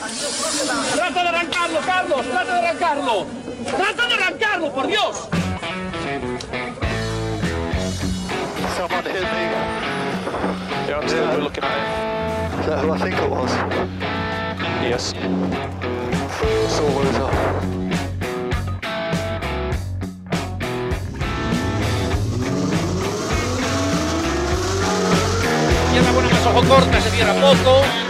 ¡Trata de arrancarlo, Carlos! ¡Trata de arrancarlo! ¡Trata de arrancarlo, por Dios! Yeah, who I think it was? Yes. So what is up? Izquierda buena ojo corta, se cierra poco.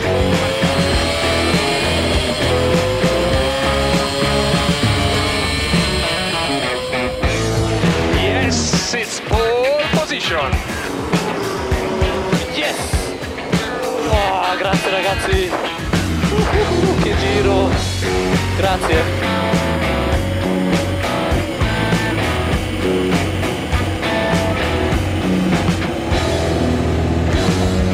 Ragazzi. Uh, che giro. Grazie.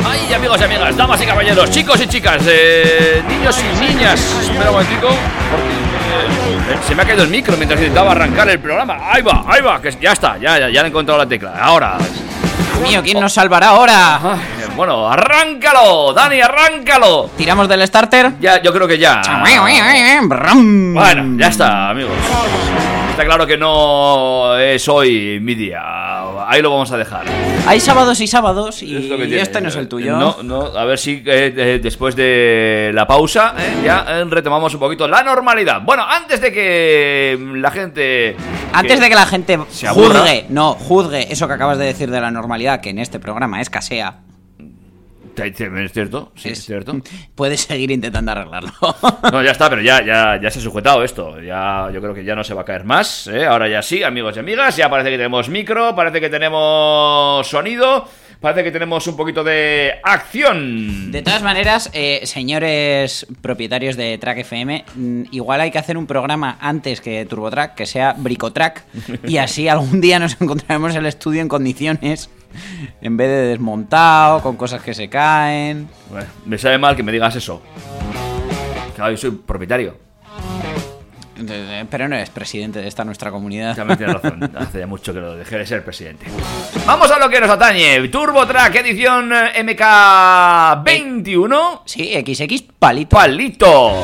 Ay, amigos y amigas, damas y caballeros, chicos y chicas, eh, niños y niñas. Espera un momentico, porque eh, se me ha caído el micro mientras intentaba arrancar el programa. Ahí va, ahí va, que ya está, ya, ya, ya he encontrado la tecla. Ahora. Mío, ¿quién nos salvará ahora? Ay, bueno, arráncalo, Dani, arráncalo. ¿Tiramos del starter? Ya, yo creo que ya. Bueno, ya está, amigos. Está claro que no es hoy mi día. Ahí lo vamos a dejar. Hay sábados y sábados y tiene. este no es el tuyo. No, no, a ver si eh, eh, después de la pausa eh, ya retomamos un poquito la normalidad. Bueno, antes de que la gente. Antes de que la gente se juzgue, no, juzgue eso que acabas de decir de la normalidad, que en este programa escasea, Es cierto, sí, es, es- cierto. puedes seguir intentando arreglarlo. No, ya está, pero ya, ya, ya se ha sujetado esto. Ya, yo creo que ya no se va a caer más. ¿eh? Ahora ya sí, amigos y amigas. Ya parece que tenemos micro, parece que tenemos sonido, parece que tenemos un poquito de acción. De todas maneras, eh, señores propietarios de Track FM, mm, igual hay que hacer un programa antes que TurboTrack, que sea Bricotrack, y así algún día nos encontraremos el estudio en condiciones, en vez de desmontado, con cosas que se caen. Bueno, me sabe mal que me digas eso. Claro, yo soy propietario. Pero no eres presidente de esta nuestra comunidad. También tienes razón. Hace ya mucho que lo dejé de ser presidente. Vamos a lo que nos atañe. Turbo Track edición eh, MK21. Sí, XX palito. Palito.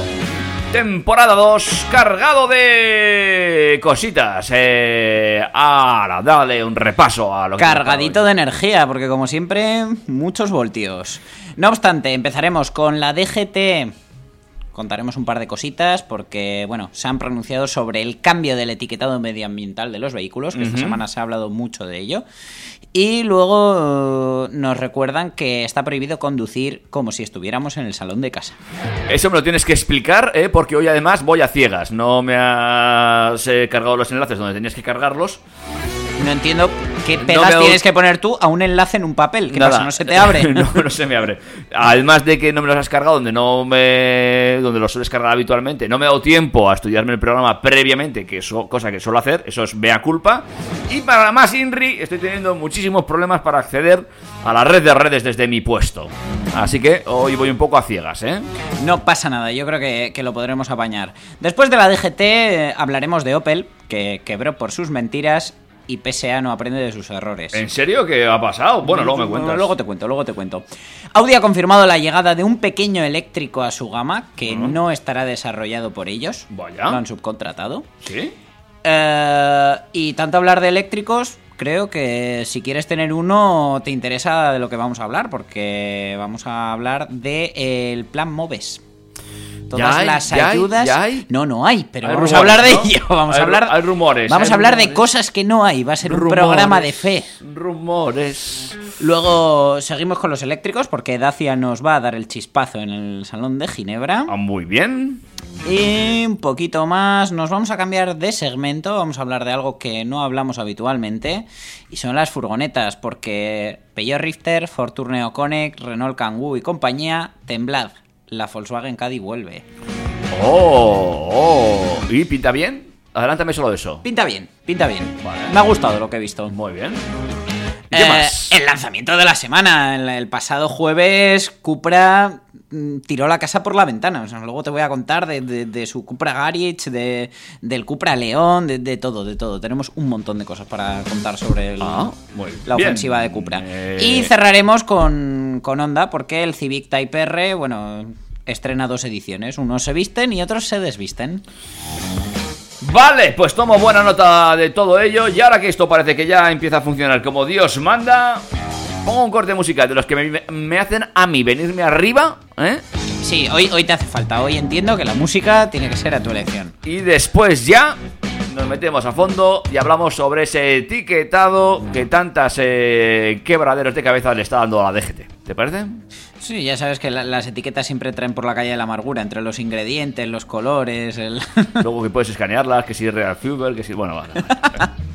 Temporada 2, cargado de cositas. Eh, ahora, dale un repaso a lo que Cargadito de energía, porque como siempre, muchos voltios. No obstante, empezaremos con la DGT. Contaremos un par de cositas porque, bueno, se han pronunciado sobre el cambio del etiquetado medioambiental de los vehículos, que esta semana se ha hablado mucho de ello. Y luego eh, nos recuerdan que está prohibido conducir como si estuviéramos en el salón de casa. Eso me lo tienes que explicar, eh, porque hoy además voy a ciegas. No me has eh, cargado los enlaces donde tenías que cargarlos. No entiendo qué pegas tienes que poner tú a un enlace en un papel. ¿Qué Nada. pasa? ¿No se te abre? no, no se me abre. Además de que no me los has cargado donde no me donde los sueles cargar habitualmente, no me he dado tiempo a estudiarme el programa previamente, que eso cosa que suelo hacer, eso es mea culpa. Y para más Inri, estoy teniendo muchísimos problemas para acceder a la red de redes desde mi puesto. Así que hoy voy un poco a ciegas, ¿eh? No pasa nada, yo creo que, que lo podremos apañar. Después de la DGT eh, hablaremos de Opel, que quebró por sus mentiras y PSA no aprende de sus errores. ¿En serio? ¿Qué ha pasado? Bueno, luego me cuentas. Luego te cuento, luego te cuento. Audi ha confirmado la llegada de un pequeño eléctrico a su gama que no estará desarrollado por ellos. Vaya. Lo han subcontratado. ¿Sí? Eh, y tanto hablar de eléctricos, creo que si quieres tener uno, te interesa de lo que vamos a hablar, porque vamos a hablar del plan MOVES. Todas ¿Ya hay? las ¿Ya hay? ayudas. ¿Ya hay? No, no hay, pero Hay vamos rumores, a hablar de ¿no? ello. Vamos Hay a hablar. hay rumores, Vamos hay a hablar de cosas que no hay. Va a ser un programa de fe. Rumores. Luego seguimos con los eléctricos, porque Dacia nos va a dar el chispazo en el salón de Ginebra. Ah, muy bien. Y un poquito más, nos vamos a cambiar de segmento, vamos a hablar de algo que no hablamos habitualmente, y son las furgonetas, porque Peugeot Rifter, Ford Tourneo Connect, Renault Kangoo y compañía, temblad, la Volkswagen Caddy vuelve. Oh, oh. ¿Y pinta bien? Adelántame solo de eso. Pinta bien, pinta bien. Vale. Me ha gustado lo que he visto. Muy bien. ¿Y qué Eh, más? El lanzamiento de la semana. El, el pasado jueves, Cupra mm, tiró la casa por la ventana. O sea, luego te voy a contar de, de- de su Cupra Garage, de, del Cupra León, de, todo, de todo. Tenemos un montón de cosas para contar sobre el- Ah, la bien. ofensiva de Cupra. Eh, Y cerraremos con, con Honda, porque el Civic Type R, bueno, estrena dos ediciones. Unos se visten y otros se desvisten. Vale, pues tomo buena nota de todo ello. Y ahora que esto parece que ya empieza a funcionar como Dios manda, pongo un corte musical de los que me, me hacen a mí venirme arriba, ¿eh? Sí, hoy, hoy te hace falta. Hoy entiendo que la música tiene que ser a tu elección. Y después ya nos metemos a fondo y hablamos sobre ese etiquetado que tantas eh, quebraderos de cabeza le está dando a la DGT. ¿Te parece? Sí, ya sabes que la- las etiquetas siempre traen por la calle de la amargura, entre los ingredientes, los colores, el... Luego que puedes escanearlas, que si es Real Fuel, que si... Bueno, vale. vale.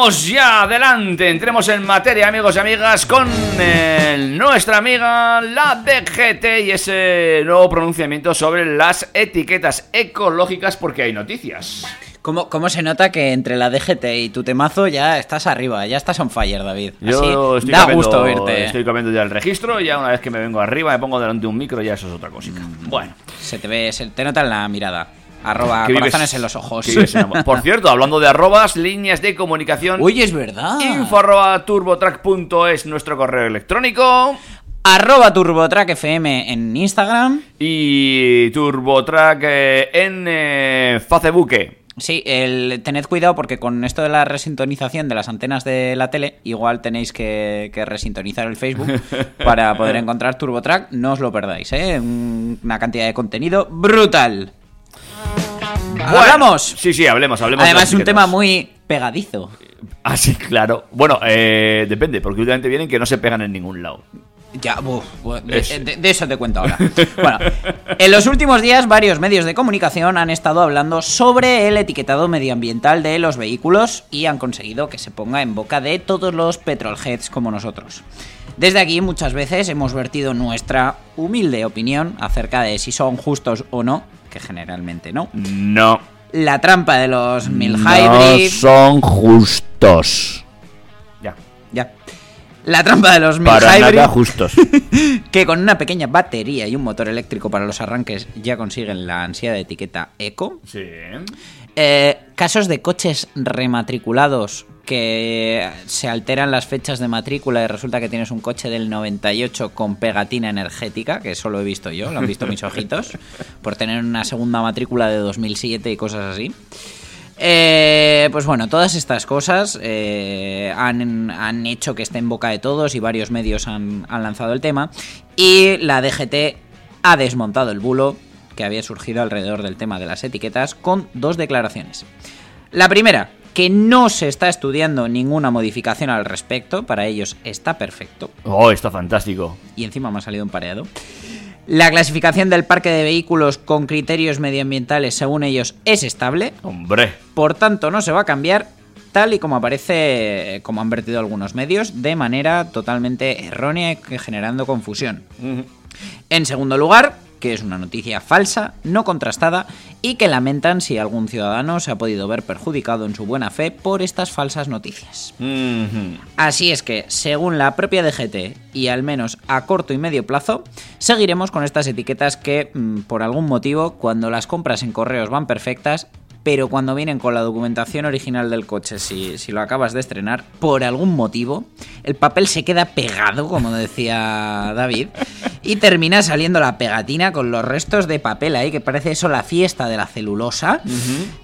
vamos ya adelante. Entremos en materia, amigos y amigas, con el- nuestra amiga la DGT y ese nuevo pronunciamiento sobre las etiquetas ecológicas porque hay noticias. ¿Cómo, cómo se nota que entre la DGT y tu temazo ya estás arriba, ya estás on fire, David? Yo Así estoy da cambiando- gusto oírte. Estoy cambiando ya el registro y ya una vez que me vengo arriba me pongo delante de un micro ya eso es otra cosita. Mm. Bueno. Se te ve, se te nota en la mirada. Arroba que vives- corazones en los ojos. vives en. Por cierto, hablando de arrobas, líneas de comunicación. Uy, es verdad. Info arroba turbotrack.es nuestro correo electrónico. Arroba TurboTrack FM en Instagram. Y Turbotrack eh, en eh, Facebook. Sí, el, tened cuidado porque con esto de la resintonización de las antenas de la tele, igual tenéis que, que resintonizar el Facebook para poder encontrar TurboTrack. No os lo perdáis, ¿eh? Un- Una cantidad de contenido brutal. ¿Hablamos? Sí, sí, hablemos, hablemos. de Además, es un tema muy pegadizo. Ah, sí, claro. Bueno, eh, depende, porque últimamente vienen que no se pegan en ningún lado. Ya, de, Es- de- de eso te cuento ahora. Bueno, en los últimos días varios medios de comunicación han estado hablando sobre el etiquetado medioambiental de los vehículos y han conseguido que se ponga en boca de todos los petrolheads como nosotros. Desde aquí muchas veces hemos vertido nuestra humilde opinión acerca de si son justos o no, que generalmente no. No. La trampa de los mil No hybrid, son justos. Ya. ya. La trampa de los mil Para hybrid nada justos. que con una pequeña batería y un motor eléctrico para los arranques ya consiguen la ansiada etiqueta eco. sí. Eh, casos de coches rematriculados que se alteran las fechas de matrícula y resulta que tienes un coche del 98 con pegatina energética, que eso lo he visto yo, lo han visto mis ojitos, por tener una segunda matrícula de 2007 y cosas así. Eh, pues bueno, todas estas cosas eh, han, han hecho que esté en boca de todos y varios medios han, han lanzado el tema. Y la DGT ha desmontado el bulo que había surgido alrededor del tema de las etiquetas con dos declaraciones. La primera, que no se está estudiando ninguna modificación al respecto, para ellos está perfecto Oh, está fantástico. y encima me ha salido un pareado. La clasificación del parque de vehículos con criterios medioambientales, según ellos, es estable, Hombre. por tanto no se va a cambiar tal y como aparece, como han vertido algunos medios, de manera totalmente errónea y generando confusión. En segundo lugar, que es una noticia falsa, no contrastada, y que lamentan si algún ciudadano se ha podido ver perjudicado en su buena fe por estas falsas noticias. Así es que, según la propia DGT, y al menos a corto y medio plazo, seguiremos con estas etiquetas que, mm, por algún motivo, cuando las compras en correos van perfectas, pero cuando vienen con la documentación original del coche, si, si lo acabas de estrenar, por algún motivo, el papel se queda pegado, como decía David, y termina saliendo la pegatina con los restos de papel ahí, que parece eso la fiesta de la celulosa,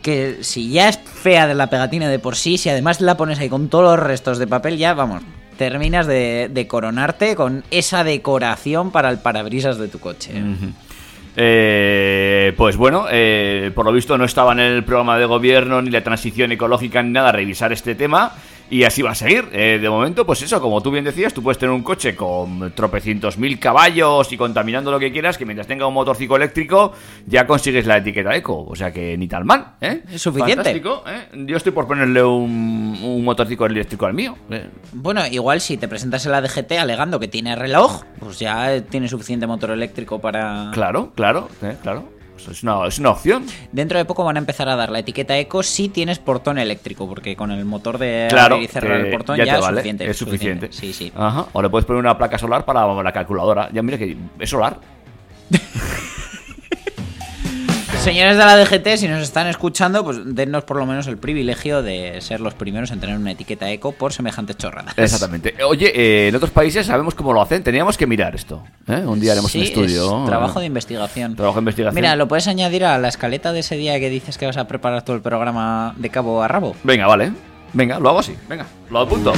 que si ya es fea de la pegatina de por sí, si además la pones ahí con todos los restos de papel, ya vamos, terminas de, de coronarte con esa decoración para el parabrisas de tu coche. Eh, pues bueno, eh, por lo visto no estaba en el programa de gobierno ni la transición ecológica ni nada revisar este tema y así va a seguir. Eh, de momento, pues eso, como tú bien decías, tú puedes tener un coche con tropecientos mil caballos y contaminando lo que quieras, que mientras tenga un motorcico eléctrico ya consigues la etiqueta eco. O sea que ni tal mal, ¿eh? Es suficiente. Fantástico, ¿eh? Yo estoy por ponerle un, un motorcico eléctrico al mío. ¿eh? Bueno, igual si te presentas en la DGT alegando que tiene reloj, pues ya tiene suficiente motor eléctrico para... Claro, claro, ¿eh? claro. Eso es una, es una opción. Dentro de poco van a empezar a dar la etiqueta eco si tienes portón eléctrico, porque con el motor de Claro, abrir y cerrar el portón ya es vale, suficiente. es suficiente. Sí, sí. Ajá. O le puedes poner una placa solar para la calculadora. Ya mira que es solar. Señores de la DGT, si nos están escuchando, pues dennos por lo menos el privilegio de ser los primeros en tener una etiqueta eco por semejantes chorradas. Exactamente. Oye, eh, en otros países sabemos cómo lo hacen. Teníamos que mirar esto. ¿eh? Un día haremos Sí, un estudio. es trabajo de investigación. Trabajo de investigación. Mira, lo puedes añadir a la escaleta de ese día que dices que vas a preparar todo el programa de cabo a rabo. Venga, vale. Venga, lo hago así. Venga, lo apunto.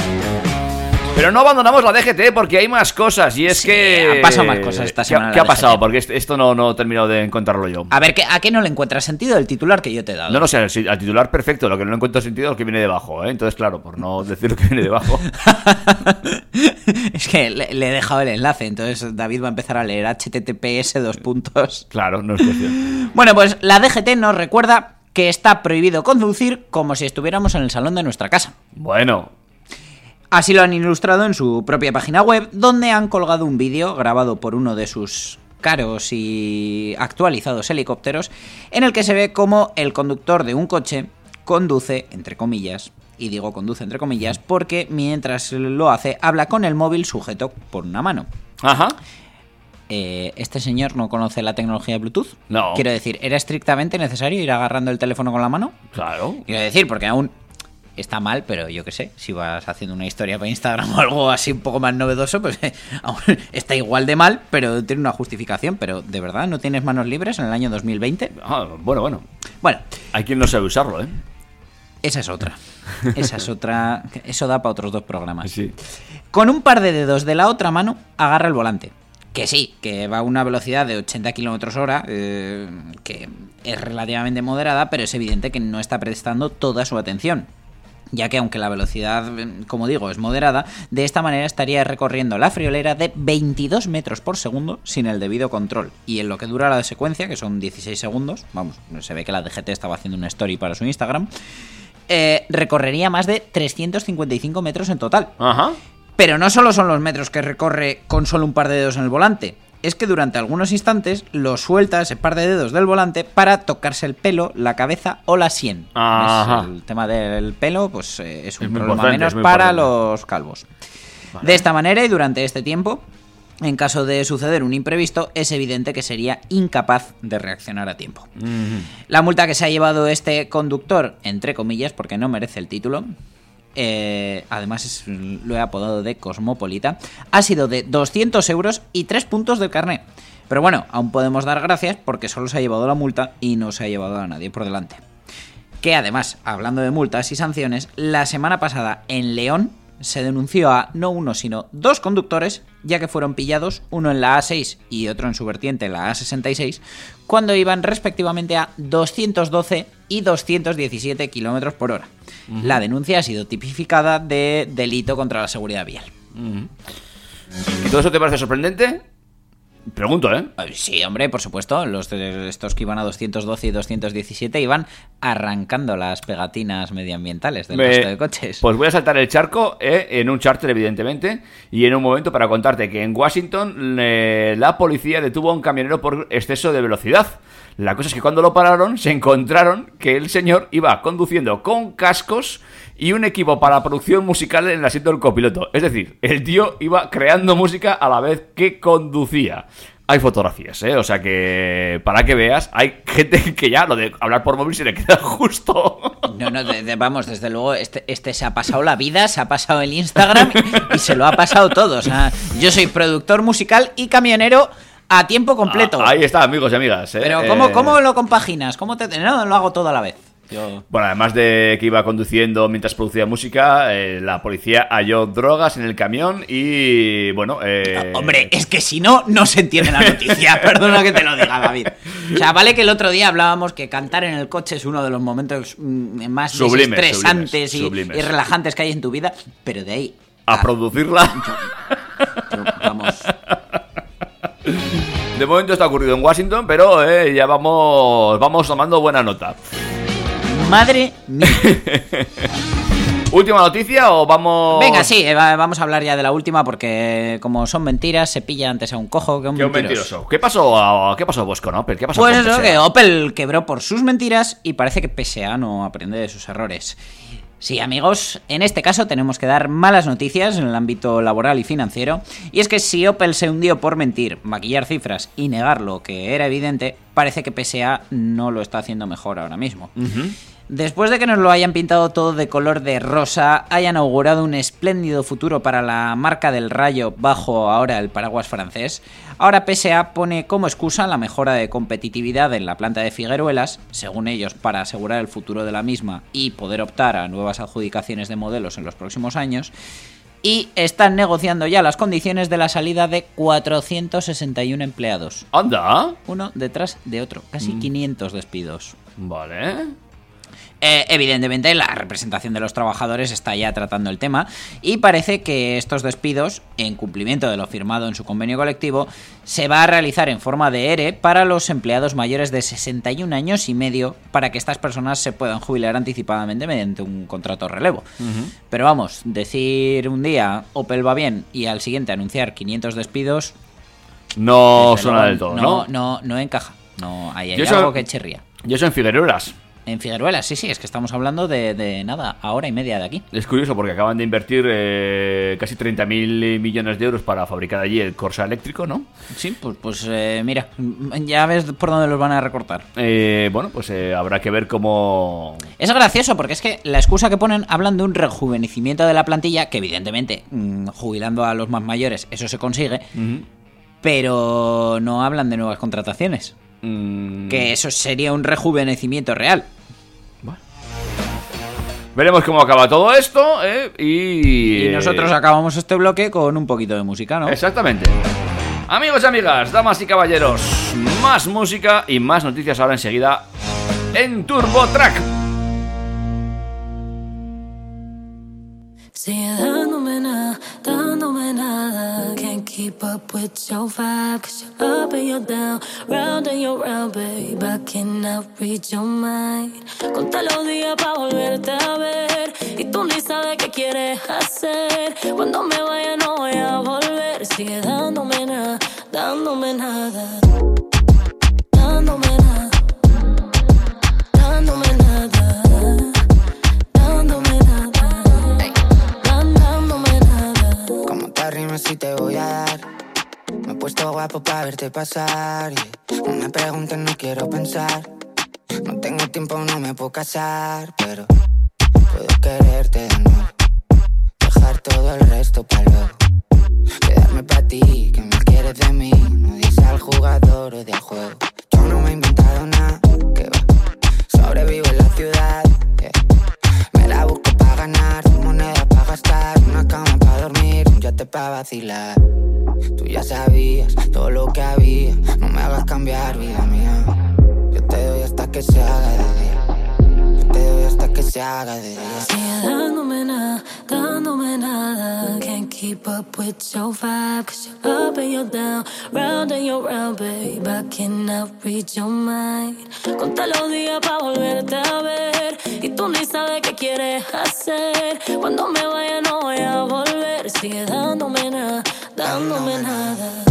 Pero no abandonamos la DGT porque hay más cosas. Y es Sí, que. pasado más cosas esta ¿Qué- semana ¿Qué, ha pasado? Porque est- esto no, no he terminado de encontrarlo yo. A ver, ¿qué- ¿a qué no le encuentras sentido el titular que yo te he dado? No, no sé, al al titular perfecto, lo que no le encuentro sentido es lo que viene debajo, ¿eh? Entonces, claro, por no decir lo que viene debajo. es que le, le he dejado el enlace, entonces David va a empezar a leer https dos puntos. Claro, no es cuestión. Bueno, pues la DGT nos recuerda que está prohibido conducir como si estuviéramos en el salón de nuestra casa. Bueno, Así lo han ilustrado en su propia página web, donde han colgado un vídeo grabado por uno de sus caros y actualizados helicópteros, en el que se ve cómo el conductor de un coche conduce, entre comillas, y digo conduce entre comillas, porque mientras lo hace habla con el móvil sujeto por una mano. ajá. Eh, ¿Este señor no conoce la tecnología de Bluetooth? No. Quiero decir, ¿era estrictamente necesario ir agarrando el teléfono con la mano? Claro. Quiero decir, porque aún está mal, pero yo qué sé, si vas haciendo una historia para Instagram o algo así un poco más novedoso, pues está igual de mal, pero tiene una justificación. Pero de verdad, ¿no tienes manos libres en el año 2020? Ah, bueno, bueno. Bueno, Hay quien no sabe usarlo, ¿eh? esa es otra. Esa es otra. Eso da para otros dos programas. Sí. Con un par de dedos de la otra mano, agarra el volante. Que sí, que va a una velocidad de 80 kilómetros hora, eh, que es relativamente moderada, pero es evidente que no está prestando toda su atención. Ya que aunque la velocidad, como digo, es moderada, de esta manera estaría recorriendo la friolera de 22 metros por segundo sin el debido control. Y en lo que dura la secuencia, que son 16 segundos, vamos, se ve que la DGT estaba haciendo una story para su Instagram, eh, recorrería más de 355 metros en total. Ajá. Pero no solo son los metros que recorre con solo un par de dedos en el volante. Es que durante algunos instantes lo suelta ese par de dedos del volante para tocarse el pelo, la cabeza o la sien. Ajá. Es El tema del pelo, pues eh, es un Es problema menos para importante. los calvos. De esta manera y durante este tiempo, en caso de suceder un imprevisto, es evidente que sería incapaz de reaccionar a tiempo. La multa que se ha llevado este conductor, entre comillas, porque no merece el título, eh, además lo he apodado de Cosmopolita, ha sido de 200 euros y 3 puntos del carné. Pero bueno, aún podemos dar gracias porque solo se ha llevado la multa y no se ha llevado a nadie por delante. Que además, hablando de multas y sanciones, la semana pasada en León se denunció a no uno sino dos conductores, ya que fueron pillados, uno en la A6 y otro en su vertiente, la A66, cuando iban respectivamente a 212 y 217 kilómetros por hora. La denuncia ha sido tipificada de delito contra la seguridad vial. ¿Y todo eso te parece sorprendente? Pregunto, ¿eh? Eh, Sí, hombre, por supuesto. Los estos que iban a 212 y 217 iban arrancando las pegatinas medioambientales del Me- resto de coches. Pues voy a saltar el charco eh, en un charter, evidentemente, y en un momento para contarte que en Washington eh, la policía detuvo a un camionero por exceso de velocidad. La cosa es que cuando lo pararon se encontraron que el señor iba conduciendo con cascos y un equipo para producción musical en el asiento del copiloto. Es decir, el tío iba creando música a la vez que conducía. Hay fotografías, ¿eh? O sea que, para que veas, hay gente que ya lo de hablar por móvil se le queda justo. No, no, vamos, desde luego, este, este se ha pasado la vida, se ha pasado el Instagram y, se lo ha pasado todo. O sea, yo soy productor musical y camionero a tiempo completo. Ah, ahí está, amigos y amigas. ¿eh? Pero ¿cómo, Eh, ¿cómo lo compaginas? ¿Cómo te.? No, lo hago todo a la vez. Yo... Bueno, además de que iba conduciendo mientras producía música, eh, la policía halló drogas en el camión y, bueno... eh, Hombre, es que si no, no se entiende la noticia. Perdona que te lo diga, David. O sea, vale que el otro día hablábamos que cantar en el coche es uno de los momentos mm, más Sublimes, estresantes sublimes, y, sublimes. y relajantes que hay en tu vida, pero de ahí A producirla. yo- vamos. De momento está ocurrido en Washington, pero eh, ya vamos, vamos tomando buena nota. Madre mía. ¿Última noticia o vamos...? Venga, sí, eh, va- vamos a hablar ya de la última porque como son mentiras, se pilla antes a un cojo que a un Qué un mentiroso. mentiroso. ¿Qué pasó, a- ¿Qué pasó vos con Opel? ¿Qué pasó Pues con eso, PSA? que Opel quebró por sus mentiras y parece que PSA no aprende de sus errores. Sí, amigos, en este caso tenemos que dar malas noticias en el ámbito laboral y financiero. Y es que si Opel se hundió por mentir, maquillar cifras y negar lo que era evidente, parece que PSA no lo está haciendo mejor ahora mismo. Después de que nos lo hayan pintado todo de color de rosa, hayan augurado un espléndido futuro para la marca del rayo bajo ahora el paraguas francés, ahora PSA pone como excusa la mejora de competitividad en la planta de Figueruelas, según ellos para asegurar el futuro de la misma y poder optar a nuevas adjudicaciones de modelos en los próximos años, y están negociando ya las condiciones de la salida de 461 empleados, Anda. uno detrás de otro, casi 500 despidos. Vale. Eh, evidentemente, la representación de los trabajadores está ya tratando el tema y parece que estos despidos, en cumplimiento de lo firmado en su convenio colectivo, se va a realizar en forma de ERE para los empleados mayores de 61 años y medio para que estas personas se puedan jubilar anticipadamente mediante un contrato relevo. Pero vamos, decir un día Opel va bien y al siguiente anunciar 500 despidos, No suena del todo, no, ¿no? no, no encaja. No, ahí hay Yo algo que chirría. Yo soy en Figueroas. En Figueruelas, sí, sí, es que estamos hablando de, de nada, a hora y media de aquí. Es curioso porque acaban de invertir eh, casi 30.000 millones de euros para fabricar allí el Corsa eléctrico, ¿no? Sí, pues, pues eh, mira, ya ves por dónde los van a recortar. Eh, bueno, pues eh, habrá que ver cómo... Es gracioso porque es que la excusa que ponen hablan de un rejuvenecimiento de la plantilla, que evidentemente, mm, jubilando a los más mayores, eso se consigue, pero no hablan de nuevas contrataciones. Mm, Que eso sería un rejuvenecimiento real. Veremos cómo acaba todo esto eh, y... Y nosotros acabamos este bloque con un poquito de música, ¿no? Exactamente. Amigos y amigas, damas y caballeros, más música y más noticias ahora enseguida en Turbo Track. Keep up with your vibe, cause you're up and you're down, round and you're round, babe. I cannot read your mind. Conta los días para volverte a ver. Y tú ni sabes qué quieres hacer. Cuando me vaya, no voy a volver. Sigue dándome nada, dándome nada. Si te voy a dar. Me he puesto guapo para verte pasar. yeah. No me preguntes, no quiero pensar. No tengo tiempo, no me puedo casar. Pero puedo quererte de nuevo. Dejar todo el resto para luego. Quedarme para ti, que me quieres de mí. No dice al jugador o del juego. Yo no me he inventado nada. Que va. Sobrevivo en la ciudad. Me la busco para ganar, moneda para gastar, una cama para vacilar. Tú ya sabías todo lo que había, no me hagas cambiar, vida mía. Yo te doy hasta que se haga de día. Yo te doy hasta que se haga de día. Sigue dándome nada, dándome nada. Can't keep up with your vibe, cause you're up and you're down, round and you're round, babe. I cannot read your mind. Conta los días para volverte a ver. Y tú ni sabes qué quieres hacer. Cuando me vaya, no voy a volver. Sigue dándome nada, dándome nada.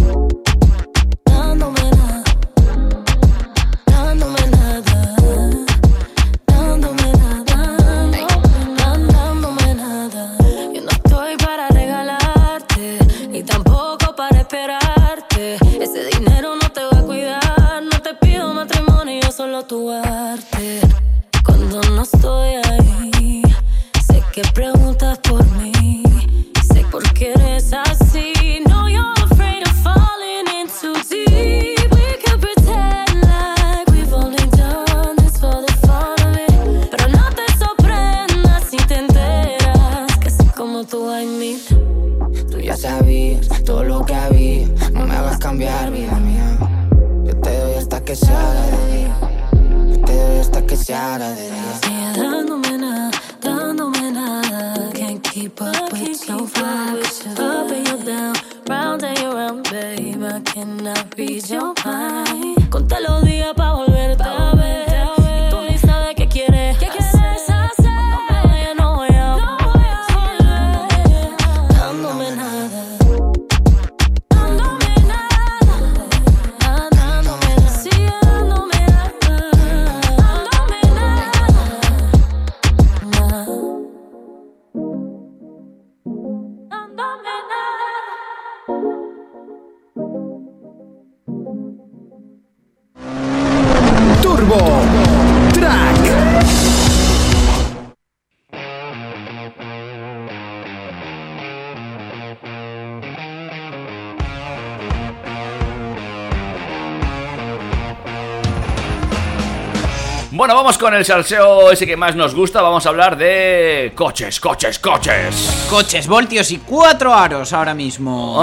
Bueno, vamos con el salseo ese que más nos gusta. Vamos a hablar de coches, coches, coches. Coches, voltios y cuatro aros ahora mismo.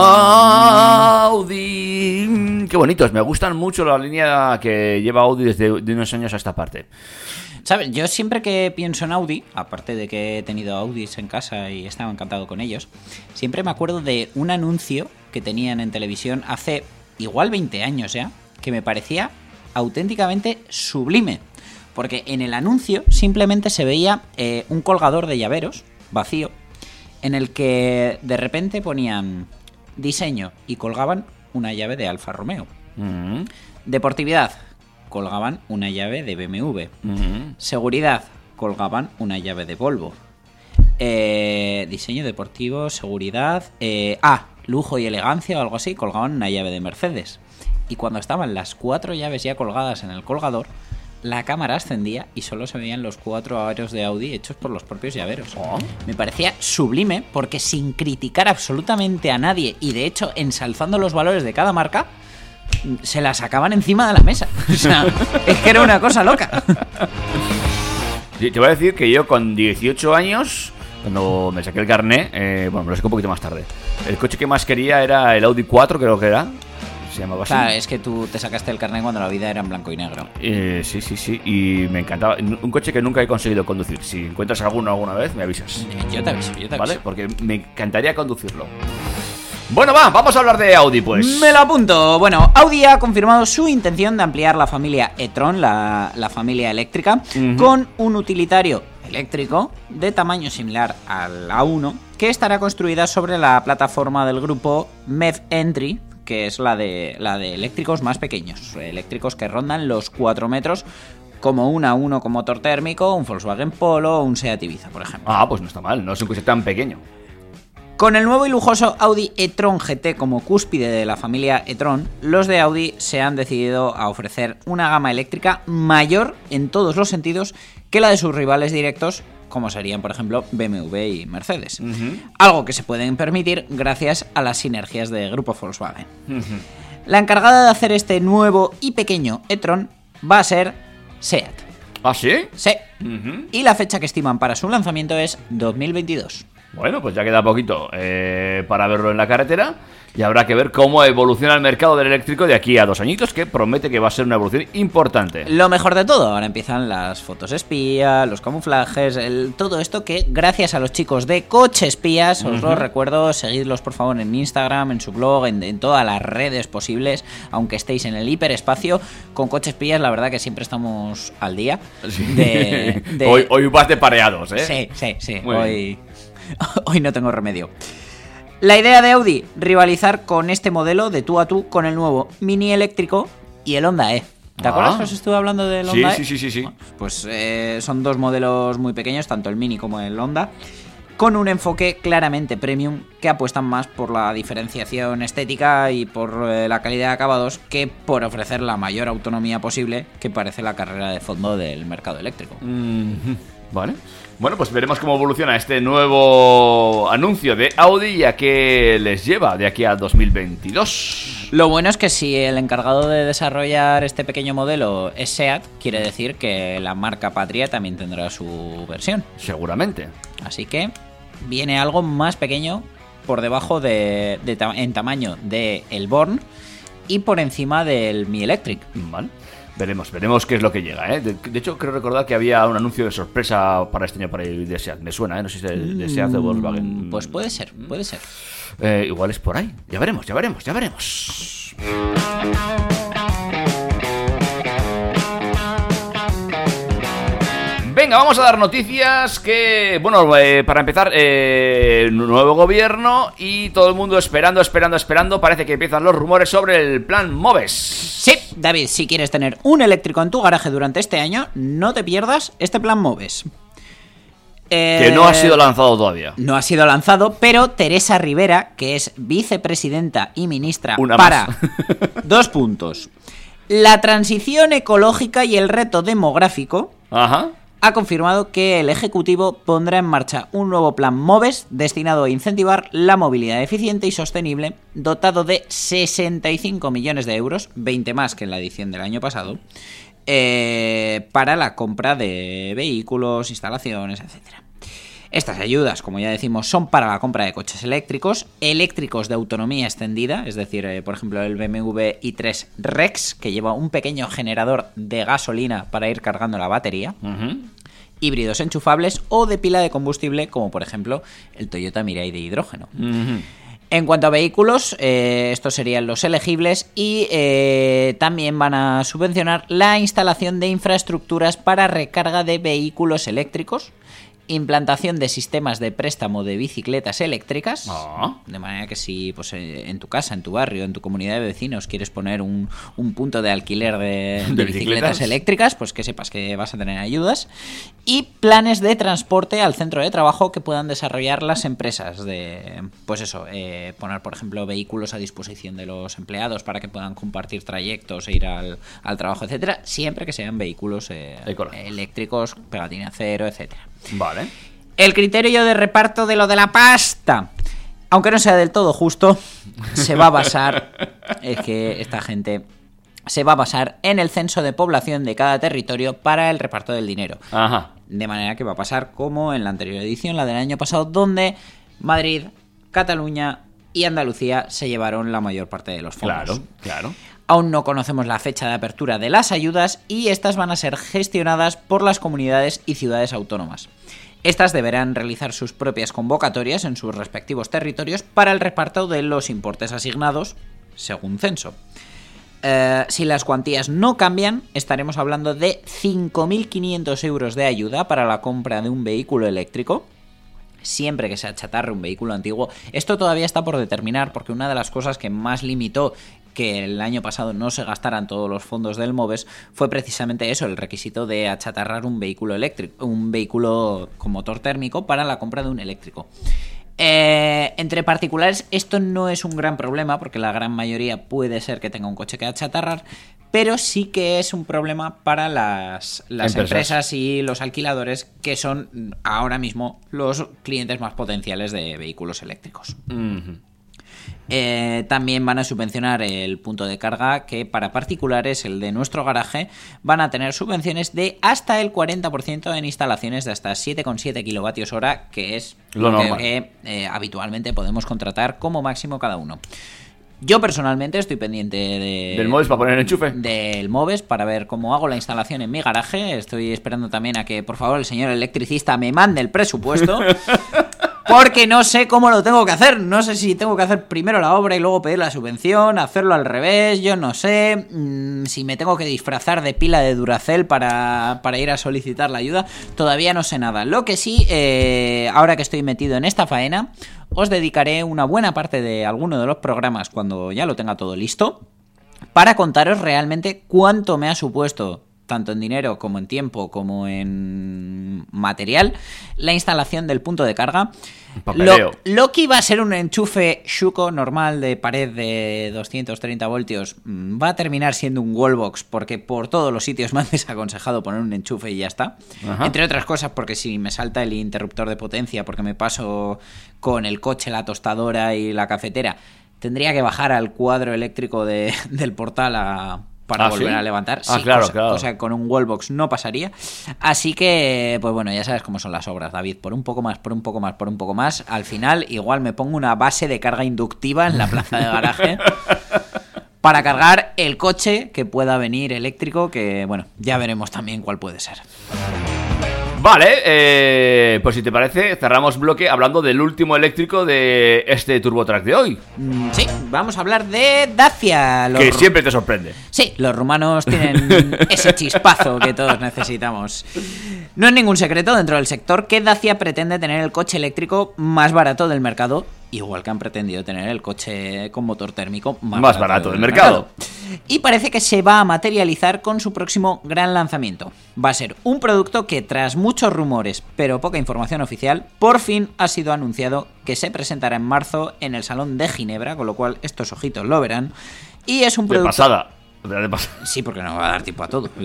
Audi. Qué bonitos, me gustan mucho la línea que lleva Audi desde de unos años a esta parte. ¿Sabes? Yo siempre que pienso en Audi, aparte de que he tenido Audis en casa y estaba encantado con ellos, siempre me acuerdo de un anuncio que tenían en televisión hace igual 20 años ya, que me parecía auténticamente sublime. Porque en el anuncio simplemente se veía eh, un colgador de llaveros vacío, en el que de repente ponían diseño y colgaban una llave de Alfa Romeo. Mm, Deportividad, colgaban una llave de BMW. mm. Seguridad, colgaban una llave de Volvo. Eh, diseño deportivo, seguridad. eh, ah, lujo y elegancia o algo así, colgaban una llave de Mercedes. Y cuando estaban las cuatro llaves ya colgadas en el colgador, la cámara ascendía y solo se veían los cuatro aros de Audi hechos por los propios llaveros. Me parecía sublime porque sin criticar absolutamente a nadie y de hecho ensalzando los valores de cada marca, se la sacaban encima de la mesa. O sea, es que era una cosa loca. Sí, Te voy a decir que yo con 18 años, cuando me saqué el carné, eh, bueno, me lo saqué un poquito más tarde. El coche que más quería era el Audi 4, creo que era. Se llamaba así. Claro, es que tú te sacaste el carnet cuando la vida era en blanco y negro. Eh, sí, sí, sí. Y me encantaba. Un coche que nunca he conseguido conducir. Si encuentras alguno alguna vez, me avisas. Yo te aviso, yo te aviso. ¿Vale? Porque me encantaría conducirlo. Bueno, va, vamos a hablar de Audi, pues. Me lo apunto. Bueno, Audi ha confirmado su intención de ampliar la familia e-tron, la, la familia eléctrica, con un utilitario eléctrico de tamaño similar al A1 que estará construida sobre la plataforma del grupo MEV Entry, que es la de, la de eléctricos más pequeños, eléctricos que rondan los 4 metros, como un A1 con motor térmico, un Volkswagen Polo o un Seat Ibiza, por ejemplo. Ah, pues no está mal. No es un coche tan pequeño. Con el nuevo y lujoso Audi e-tron GT como cúspide de la familia e-tron, los de Audi se han decidido a ofrecer una gama eléctrica mayor en todos los sentidos que la de sus rivales directos, como serían por ejemplo BMW y Mercedes. Algo que se pueden permitir gracias a las sinergias de grupo Volkswagen. La encargada de hacer este nuevo y pequeño e-tron va a ser SEAT. ¿Ah, sí? Sí. Y la fecha que estiman para su lanzamiento es 2022. Bueno, pues ya queda poquito eh, para verlo en la carretera y habrá que ver cómo evoluciona el mercado del eléctrico de aquí a dos añitos, que promete que va a ser una evolución importante. Lo mejor de todo, ahora empiezan las fotos espía, los camuflajes, el- todo esto que gracias a los chicos de Coche Espías, os lo recuerdo, seguidlos por favor en Instagram, en su blog, en, en todas las redes posibles, aunque estéis en el hiperespacio, con Coche Espías la verdad que siempre estamos al día. De, de- Hoy, hoy vas de pareados, ¿eh? Sí, sí, sí. Muy Hoy, hoy no tengo remedio. La idea de Audi, rivalizar con este modelo de tú a tú con el nuevo Mini eléctrico y el Honda E. ¿Te Ah. acuerdas que os estuve hablando del Sí, Honda E? sí, sí, sí, sí. Pues eh, son dos modelos muy pequeños, tanto el Mini como el Honda, con un enfoque claramente premium que apuestan más por la diferenciación estética y por eh, la calidad de acabados que por ofrecer la mayor autonomía posible que parece la carrera de fondo del mercado eléctrico. Mhm. Vale. Bueno, pues veremos cómo evoluciona este nuevo anuncio de Audi y a qué les lleva de aquí a 2022. Lo bueno es que si el encargado de desarrollar este pequeño modelo es SEAT, quiere decir que la marca Patria también tendrá su versión. Seguramente. Así que viene algo más pequeño por debajo de, de en tamaño de el Born y por encima del Mi Electric. Vale. Veremos, veremos qué es lo que llega, ¿eh? De, de hecho, creo recordar que había un anuncio de sorpresa para este año para ir de SEAT. Me suena, ¿eh? No sé si es de, de SEAT o Volkswagen. Pues puede ser, puede ser. Eh, igual es por ahí. Ya veremos, ya veremos, ya veremos. Venga, vamos a dar noticias que, bueno, eh, para empezar, eh, nuevo gobierno y todo el mundo esperando, esperando, esperando. Parece que empiezan los rumores sobre el plan Moves. Sí, David, si quieres tener un eléctrico en tu garaje durante este año, no te pierdas este plan Moves. Que Eh, no ha sido lanzado todavía. No ha sido lanzado, pero Teresa Rivera, que es vicepresidenta y ministra Una para más. dos puntos. La transición ecológica y el reto demográfico, Ajá. Ha confirmado que el Ejecutivo pondrá en marcha un nuevo plan MOVES destinado a incentivar la movilidad eficiente y sostenible, dotado de 65 millones de euros, 20 más que en la edición del año pasado, eh, para la compra de vehículos, instalaciones, etcétera. Estas ayudas, como ya decimos, son para la compra de coches eléctricos, eléctricos de autonomía extendida, es decir, eh, por ejemplo, el BMW i3 Rex, que lleva un pequeño generador de gasolina para ir cargando la batería, híbridos enchufables o de pila de combustible, como por ejemplo el Toyota Mirai de hidrógeno. En cuanto a vehículos, eh, estos serían los elegibles y eh, también van a subvencionar la instalación de infraestructuras para recarga de vehículos eléctricos, implantación de sistemas de préstamo de bicicletas eléctricas, Ah. de manera que si pues, eh, en tu casa, en tu barrio, en tu comunidad de vecinos quieres poner un, un punto de alquiler de, de ¿De bicicletas bicicletas? eléctricas, pues que sepas que vas a tener ayudas. Y planes de transporte al centro de trabajo que puedan desarrollar las empresas. De, pues eso, eh, poner, por ejemplo, vehículos a disposición de los empleados para que puedan compartir trayectos e ir al, al trabajo, etcétera, siempre que sean vehículos eh, eléctricos, pegatina cero, etcétera. Vale. El criterio de reparto de lo de la pasta, aunque no sea del todo justo, se va a basar, es que esta gente se va a basar en el censo de población de cada territorio para el reparto del dinero. Ajá. De manera que va a pasar como en la anterior edición, la del año pasado, donde Madrid, Cataluña y Andalucía se llevaron la mayor parte de los fondos. Claro, claro. Aún no conocemos la fecha de apertura de las ayudas y estas van a ser gestionadas por las comunidades y ciudades autónomas. Estas deberán realizar sus propias convocatorias en sus respectivos territorios para el reparto de los importes asignados según censo. Eh, si las cuantías no cambian, estaremos hablando de 5.500 euros de ayuda para la compra de un vehículo eléctrico, siempre que se achatarre un vehículo antiguo. Esto todavía está por determinar porque una de las cosas que más limitó que el año pasado no se gastaran todos los fondos del MOVES fue precisamente eso, el requisito de achatarrar un vehículo eléctrico, un vehículo con motor térmico para la compra de un eléctrico. Eh, entre particulares esto no es un gran problema porque la gran mayoría puede ser que tenga un coche que achatarrar, pero sí que es un problema para las, las Empresas. empresas y los alquiladores que son ahora mismo los clientes más potenciales de vehículos eléctricos. Ujú. Eh, también van a subvencionar el punto de carga que para particulares, el de nuestro garaje, van a tener subvenciones de hasta el 40% en instalaciones de hasta 7,7 kilovatios hora, que es Lo normal. que eh, habitualmente podemos contratar como máximo cada uno. Yo personalmente estoy pendiente de, ¿Del Moves para poner el enchufe? del Moves para ver cómo hago la instalación en mi garaje. Estoy esperando también a que, por favor, el señor electricista me mande el presupuesto. Porque no sé cómo lo tengo que hacer. No sé si tengo que hacer primero la obra y luego pedir la subvención, hacerlo al revés, yo no sé. Mm, si me tengo que disfrazar de pila de Duracel para, para ir a solicitar la ayuda, todavía no sé nada. Lo que sí, eh, ahora que estoy metido en esta faena, os dedicaré una buena parte de alguno de los programas cuando ya lo tenga todo listo para contaros realmente cuánto me ha supuesto, tanto en dinero como en tiempo, como en material, la instalación del punto de carga. Lo, lo que iba a ser un enchufe Shuko normal de pared de 230 voltios mm, va a terminar siendo un wallbox porque por todos los sitios me han desaconsejado poner un enchufe y ya está. Ajá. Entre otras cosas porque si me salta el interruptor de potencia porque me paso con el coche, la tostadora y la cafetera, tendría que bajar al cuadro eléctrico de- del portal a- para ¿Ah, volver sí? a levantar. Ah, Sí, claro, cosa, claro. cosa que con un wallbox no pasaría. Así que, pues bueno, ya sabes cómo son las obras, David. Por un poco más, por un poco más, por un poco más. Al final, igual me pongo una base de carga inductiva en la plaza de garaje. Para cargar el coche que pueda venir eléctrico, que bueno, ya veremos también cuál puede ser. Vale, eh, pues si te parece, cerramos bloque hablando del último eléctrico de este TurboTrack de hoy. Mm, Sí, vamos a hablar de Dacia. Los Que siempre te sorprende. Sí, los rumanos tienen ese chispazo que todos necesitamos. No es ningún secreto dentro del sector que Dacia pretende tener el coche eléctrico más barato del mercado, igual que han pretendido tener el coche con motor térmico más, Más barato del mercado. Y parece que se va a materializar con su próximo gran lanzamiento. Va a ser un producto que tras muchos rumores, pero poca información oficial, por fin ha sido anunciado que se presentará en marzo en el Salón de Ginebra, con lo cual estos ojitos lo verán. Y es un producto... De pasada. Sí, porque no va a dar tiempo a todo.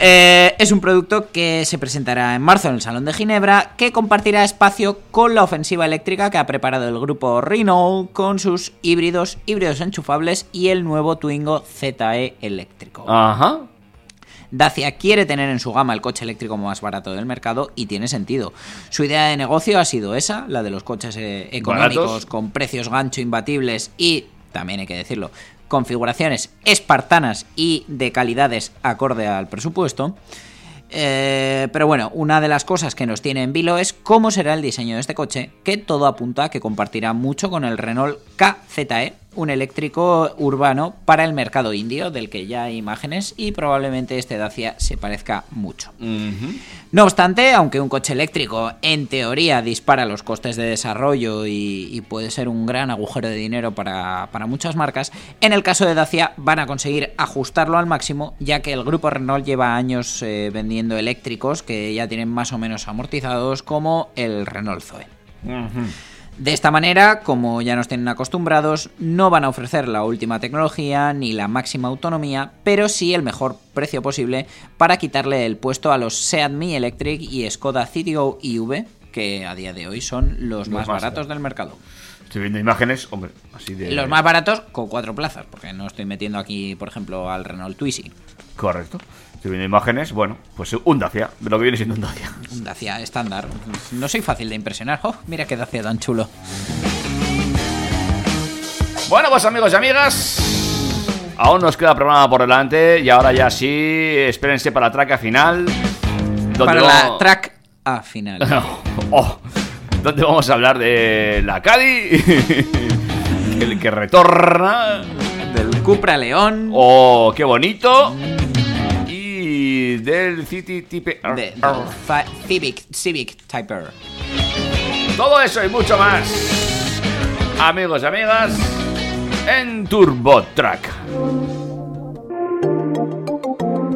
Eh, es un producto que se presentará en marzo en el Salón de Ginebra, que compartirá espacio con la ofensiva eléctrica que ha preparado el grupo Renault con sus híbridos, híbridos enchufables y el nuevo Twingo ZE eléctrico. Ajá. Dacia quiere tener en su gama el coche eléctrico más barato del mercado y tiene sentido. Su idea de negocio ha sido esa, la de los coches eh, económicos Baratos. con precios gancho imbatibles y, también hay que decirlo, configuraciones espartanas y de calidades acorde al presupuesto. Eh, pero bueno, una de las cosas que nos tiene en vilo es cómo será el diseño de este coche, que todo apunta a que compartirá mucho con el Renault KZE, un eléctrico urbano para el mercado indio, del que ya hay imágenes y probablemente este Dacia se parezca mucho. No obstante, aunque un coche eléctrico en teoría dispara los costes de desarrollo y, y puede ser un gran agujero de dinero para, para muchas marcas, en el caso de Dacia van a conseguir ajustarlo al máximo, ya que el grupo Renault lleva años eh, vendiendo eléctricos que ya tienen más o menos amortizados, como el Renault Zoe. De esta manera, como ya nos tienen acostumbrados, no van a ofrecer la última tecnología ni la máxima autonomía, pero sí el mejor precio posible para quitarle el puesto a los Seat Mii Electric y Skoda Citigo IV, que a día de hoy son los, Los más más baratos del mercado. Estoy viendo imágenes, hombre, así de. Los más baratos con cuatro plazas, porque no estoy metiendo aquí, por ejemplo, al Renault Twizy. Correcto. Estoy viendo imágenes, bueno, pues un Dacia, de lo que viene siendo un Dacia. Un Dacia estándar. No soy fácil de impresionar. Oh, mira qué Dacia tan chulo. Bueno, pues amigos y amigas, aún nos queda programa por delante y ahora ya sí, espérense para la traca final. donde Para vamos- la track A final. Oh, donde vamos a hablar de la Cadi, el que retorna. Del Cupra León. Oh, qué bonito. Del City Type R. de- del Fa- Civic, Civic Typer. Todo eso y mucho más. Amigos y amigas, en Turbo Track.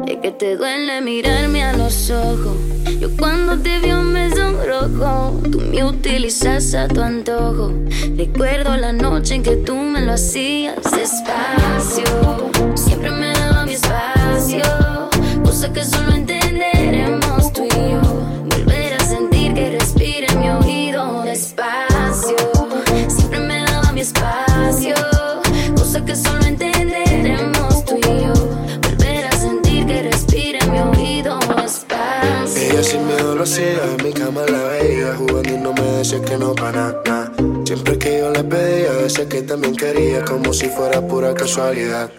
Es que te duele mirarme a los ojos. Yo cuando te veo me sonrojo. Tú me utilizas a tu antojo. Recuerdo la noche en que tú me lo hacías despacio. Siempre que yo le pedía, decía que también quería Como si fuera pura casualidad.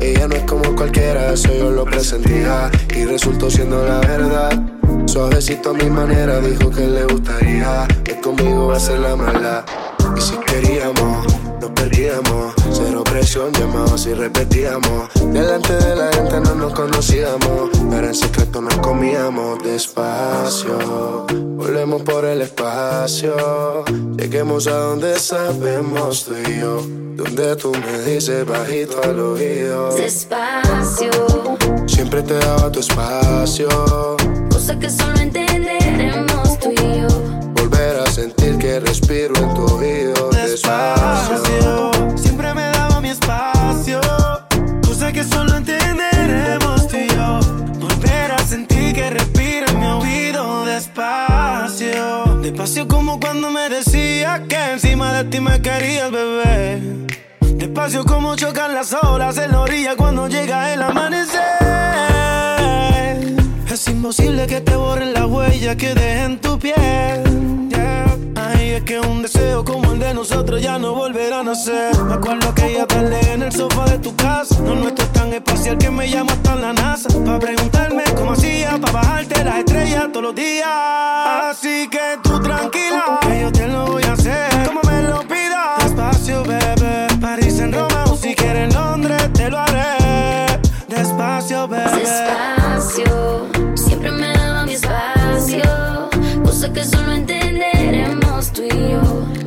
Ella no es como cualquiera, eso yo lo presentía Y resultó siendo la verdad. Suavecito a mi manera, dijo que le gustaría Que conmigo va a ser la mala. Y si queríamos, nos perdíamos presión, llamados y repetíamos. Delante de la gente no nos conocíamos. Pero en secreto nos comíamos despacio. Volvemos por el espacio. Lleguemos a donde sabemos tú y yo. Donde tú me dices bajito al oído. Despacio, Siempre te daba tu espacio. Cosa que solo entenderemos tú y yo. Volver a sentir que respiro en tu oído. Despacio. Despacio, que solo entenderemos tú y yo. Volver a sentir que respira en mi oído despacio. Despacio como cuando me decías que encima de ti me querías, bebé. Despacio como chocan las olas en la orilla cuando llega el amanecer. Es imposible que te borren la huella que deje en tu piel. Que un deseo como el de nosotros ya no volverá a nacer. Me acuerdo aquella tarde en el sofá de tu casa. No nuestro es tan espacial que me llama hasta la NASA. Para preguntarme cómo hacía, para bajarte las estrellas todos los días. Así que tú tranquila, que yo te lo voy a hacer. Como me lo pidas. Despacio, bebé. París en Roma o si quieres Londres, te lo haré. Despacio, bebé.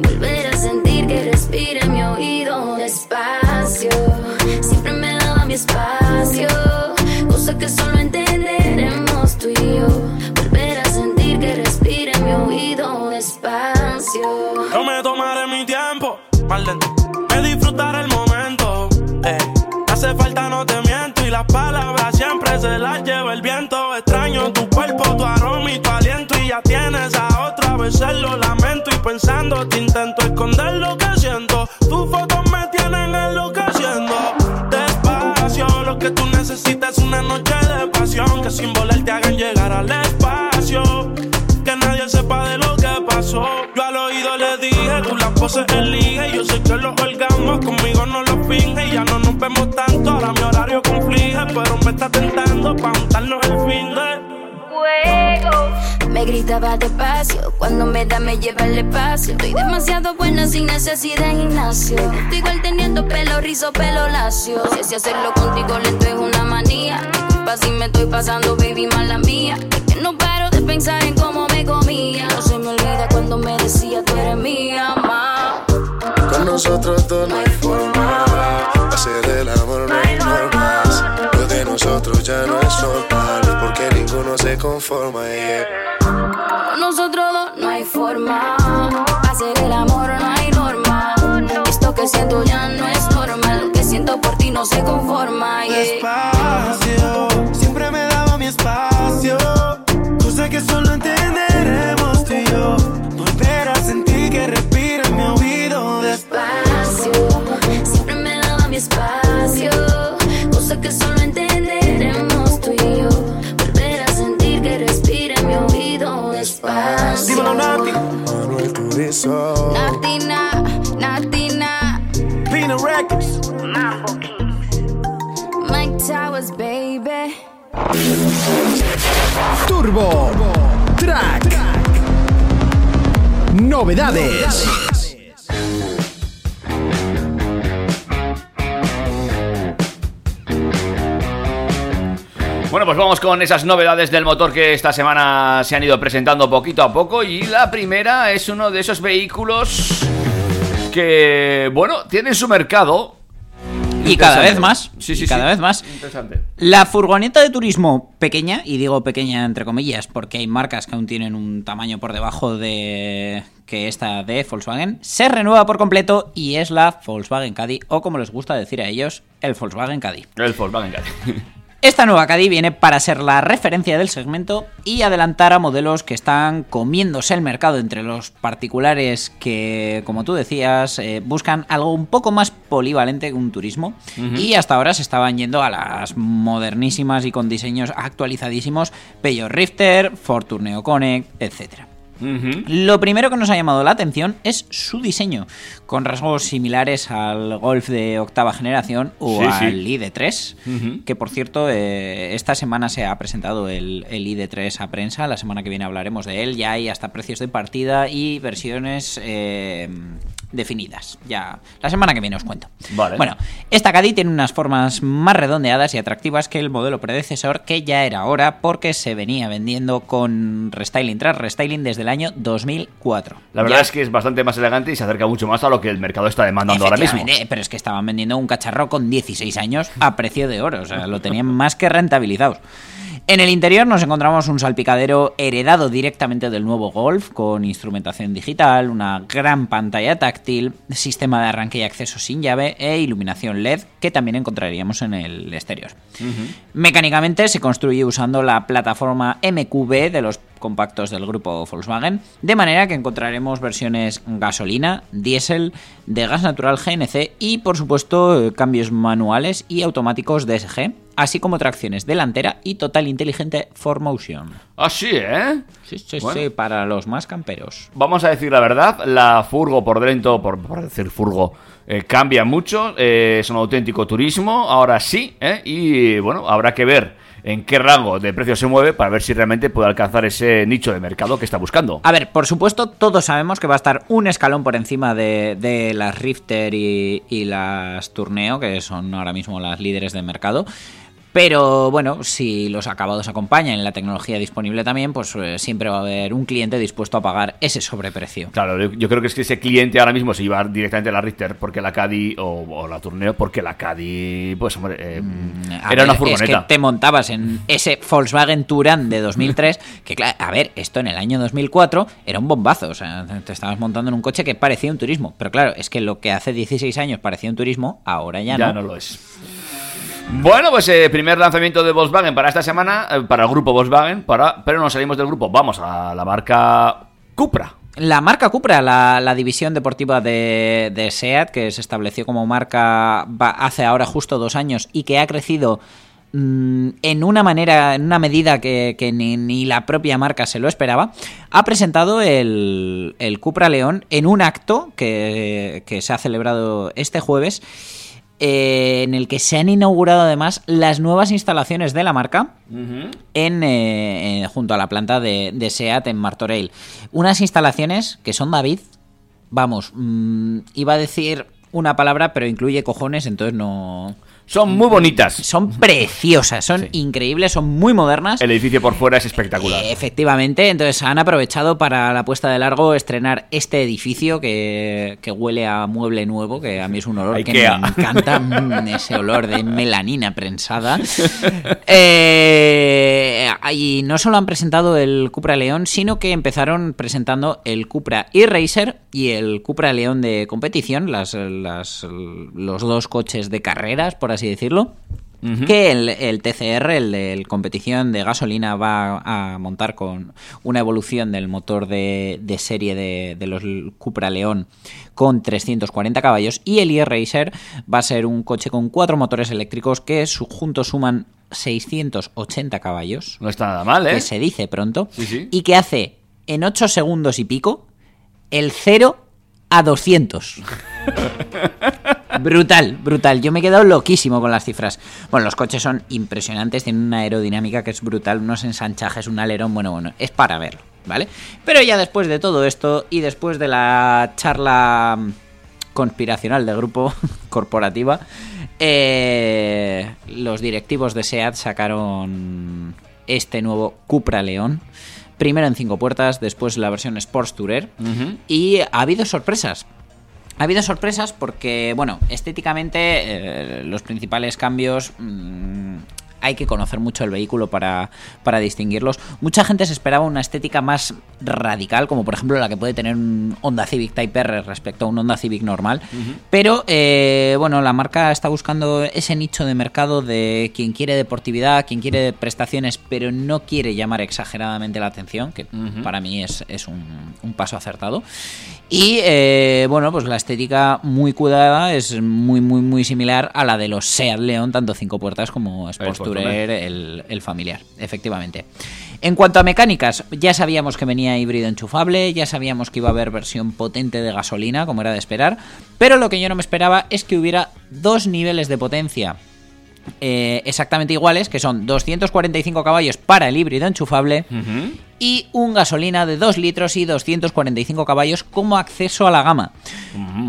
Volver a sentir que respira mi oído despacio. Siempre me daba mi espacio. Cosa que solo entenderemos tú y yo. Volver a sentir que respira mi oído despacio. Yo me tomaré mi tiempo, mal lento. Me disfrutaré el momento. eh. Hace falta, no te miento. Y las palabras siempre se las lleva intento esconder lo que siento. Tus fotos me tienen enloqueciendo. Despacio, lo lo que tú necesitas es una noche de pasión. Que sin volar te hagan llegar al espacio. Que nadie sepa de lo que pasó. Yo al oído le dije, tú las poses elige. Yo sé que los orgasmos conmigo no los finge. Ya no nos vemos tanto, ahora mi horario conflige. Pero me está tentando pa' untarnos el fin de. Me gritaba despacio, cuando me da me lleva al espacio. Estoy demasiado buena sin necesidad de gimnasio. Estoy igual teniendo pelo rizo, pelo lacio. Si así hacerlo contigo lento es una manía. Disculpa si me estoy pasando, baby, mala mía. Es que no paro de pensar en cómo me comía. No se me olvida cuando me decía tú eres mía, ma. Con nosotros dos no hay forma. Hacer el amor no hay normas. Lo de nosotros ya no es normal. Porque ninguno se conforma. yeah. Nosotros dos no hay forma. Hacer el amor no hay norma. Esto que siento ya no es normal. Lo que siento por ti no se conforma. yeah. Despacio, siempre me daba mi espacio. Cosa que solo entenderemos tú y yo. Dímelo, Nati. Manuel Turizo. Natina, Natina, Pina Records. Mike Towers, baby. Turbo Track. Novedades. Bueno, pues vamos con esas novedades del motor que esta semana se han ido presentando poquito a poco. Y la primera es uno de esos vehículos que, bueno, tienen su mercado. Y cada vez más. Sí, sí, cada sí. vez más. Interesante. La furgoneta de turismo pequeña, y digo pequeña entre comillas, porque hay marcas que aún tienen un tamaño por debajo de que esta de Volkswagen, se renueva por completo y es la Volkswagen Caddy, o como les gusta decir a ellos, el Volkswagen Caddy. El Volkswagen Caddy. Esta nueva Caddy viene para ser la referencia del segmento y adelantar a modelos que están comiéndose el mercado entre los particulares que, como tú decías, eh, buscan algo un poco más polivalente que un turismo. Y hasta ahora se estaban yendo a las modernísimas y con diseños actualizadísimos Peugeot Rifter, Ford Tourneo Connect, Lo primero que nos ha llamado la atención es su diseño, con rasgos similares al Golf de octava generación o Sí, sí. al ID3, Ujú. que por cierto eh, esta semana se ha presentado el, el ID3 a prensa, la semana que viene hablaremos de él, ya hay hasta precios de partida y versiones eh, definidas, ya la semana que viene os cuento. Vale. Bueno, esta Caddy tiene unas formas más redondeadas y atractivas que el modelo predecesor, que ya era hora porque se venía vendiendo con restyling tras restyling desde el año 2004. La verdad Ya. es que es bastante más elegante y se acerca mucho más a lo que el mercado está demandando ahora mismo. Pero es que estaban vendiendo un cacharro con 16 años a precio de oro. O sea, lo tenían más que rentabilizados. En el interior nos encontramos un salpicadero heredado directamente del nuevo Golf, con instrumentación digital, una gran pantalla táctil, sistema de arranque y acceso sin llave e iluminación LED que también encontraríamos en el exterior. Mecánicamente se construye usando la plataforma MQB de los compactos del grupo Volkswagen, de manera que encontraremos versiones gasolina, diésel, de gas natural GNC y por supuesto eh, cambios manuales y automáticos DSG, así como tracciones delantera y total inteligente 4Motion. Ah, sí, ¿eh? Sí, sí, Bueno. sí, para los más camperos. Vamos a decir la verdad, la furgo por dentro, por, por decir furgo, eh, cambia mucho, eh, es un auténtico turismo, ahora sí, ¿eh? y bueno, habrá que ver en qué rango de precio se mueve para ver si realmente puede alcanzar ese nicho de mercado que está buscando. A ver, por supuesto, todos sabemos que va a estar un escalón por encima de, de las Rifter y, las Tourneo, que son ahora mismo las líderes del mercado. Pero bueno, si los acabados acompañan y la tecnología disponible también, pues eh, siempre va a haber un cliente dispuesto a pagar ese sobreprecio. Claro, yo, yo creo que es que ese cliente ahora mismo se lleva directamente la Richter porque la Caddy o, o la Tourneo porque la Caddy, pues hombre, eh, Mm, A era ver, una furgoneta. Es que te montabas en ese Volkswagen Touran de 2003, que claro, a ver, esto en el año 2004 era un bombazo, o sea, te estabas montando en un coche que parecía un turismo, pero claro, es que lo que hace 16 años parecía un turismo, ahora ya, ya no. no lo es. Bueno, pues eh, primer lanzamiento de Volkswagen para esta semana, eh, para el grupo Volkswagen, para, pero no salimos del grupo, vamos a la marca Cupra. la marca Cupra, la, la división deportiva de, SEAT, que se estableció como marca hace ahora justo dos años y que ha crecido mm, en una manera, en una medida que, que ni, ni la propia marca se lo esperaba, ha presentado el, el Cupra León en un acto que, que se ha celebrado este jueves. Eh, en el que se han inaugurado además las nuevas instalaciones de la marca en, eh, eh, junto a la planta de, de SEAT en Martorell. Unas instalaciones que son, David, vamos, mm, iba a decir una palabra, pero incluye cojones, entonces no... Son muy bonitas. Son preciosas, son increíbles, son muy modernas. El edificio por fuera es espectacular. Eh, Efectivamente, entonces han aprovechado para la puesta de largo estrenar este edificio que, que huele a mueble nuevo, que a mí es un olor que me encanta, mm, ese olor de melanina prensada. Eh, y no solo han presentado el Cupra León, sino que empezaron presentando el Cupra e-Racer y el Cupra León de competición, las, las- los dos coches de carreras, por así decirlo. Que el, el TCR, el de competición de gasolina, va a montar con una evolución del motor de, de serie de, de los Cupra León con 340 caballos. Y el e-Racer va a ser un coche con cuatro motores eléctricos que su- juntos suman 680 caballos. No está nada mal, ¿eh? Que se dice pronto. Sí, sí. Y que hace en 8 segundos y pico el 0 a 200. Brutal, brutal. Yo me he quedado loquísimo con las cifras. Bueno, los coches son impresionantes, tienen una aerodinámica que es brutal, unos ensanchajes, un alerón, bueno, bueno, es para verlo, ¿vale? Pero ya después de todo esto y después de la charla mm, conspiracional del grupo corporativa, eh, los directivos de SEAT sacaron este nuevo Cupra León. Primero en cinco puertas, después la versión Sports Tourer. Y ha habido sorpresas. Ha habido sorpresas porque, bueno, estéticamente eh, los principales cambios mm, hay que conocer mucho el vehículo para, para distinguirlos. Mucha gente se esperaba una estética más radical, como por ejemplo la que puede tener un Honda Civic Type R respecto a un Honda Civic normal. Pero, eh, bueno, la marca está buscando ese nicho de mercado de quien quiere deportividad, quien quiere prestaciones, pero no quiere llamar exageradamente la atención, que para mí es, es un, un paso acertado. Y eh, bueno, pues la estética muy cuidada es muy, muy, muy similar a la de los Seat León, tanto cinco puertas como Sport Sport Tourer, el, el familiar, efectivamente. En cuanto a mecánicas, ya sabíamos que venía híbrido enchufable, ya sabíamos que iba a haber versión potente de gasolina, como era de esperar, pero lo que yo no me esperaba es que hubiera dos niveles de potencia eh, exactamente iguales, que son 245 caballos para el híbrido enchufable y un gasolina de 2 litros y 245 caballos como acceso a la gama.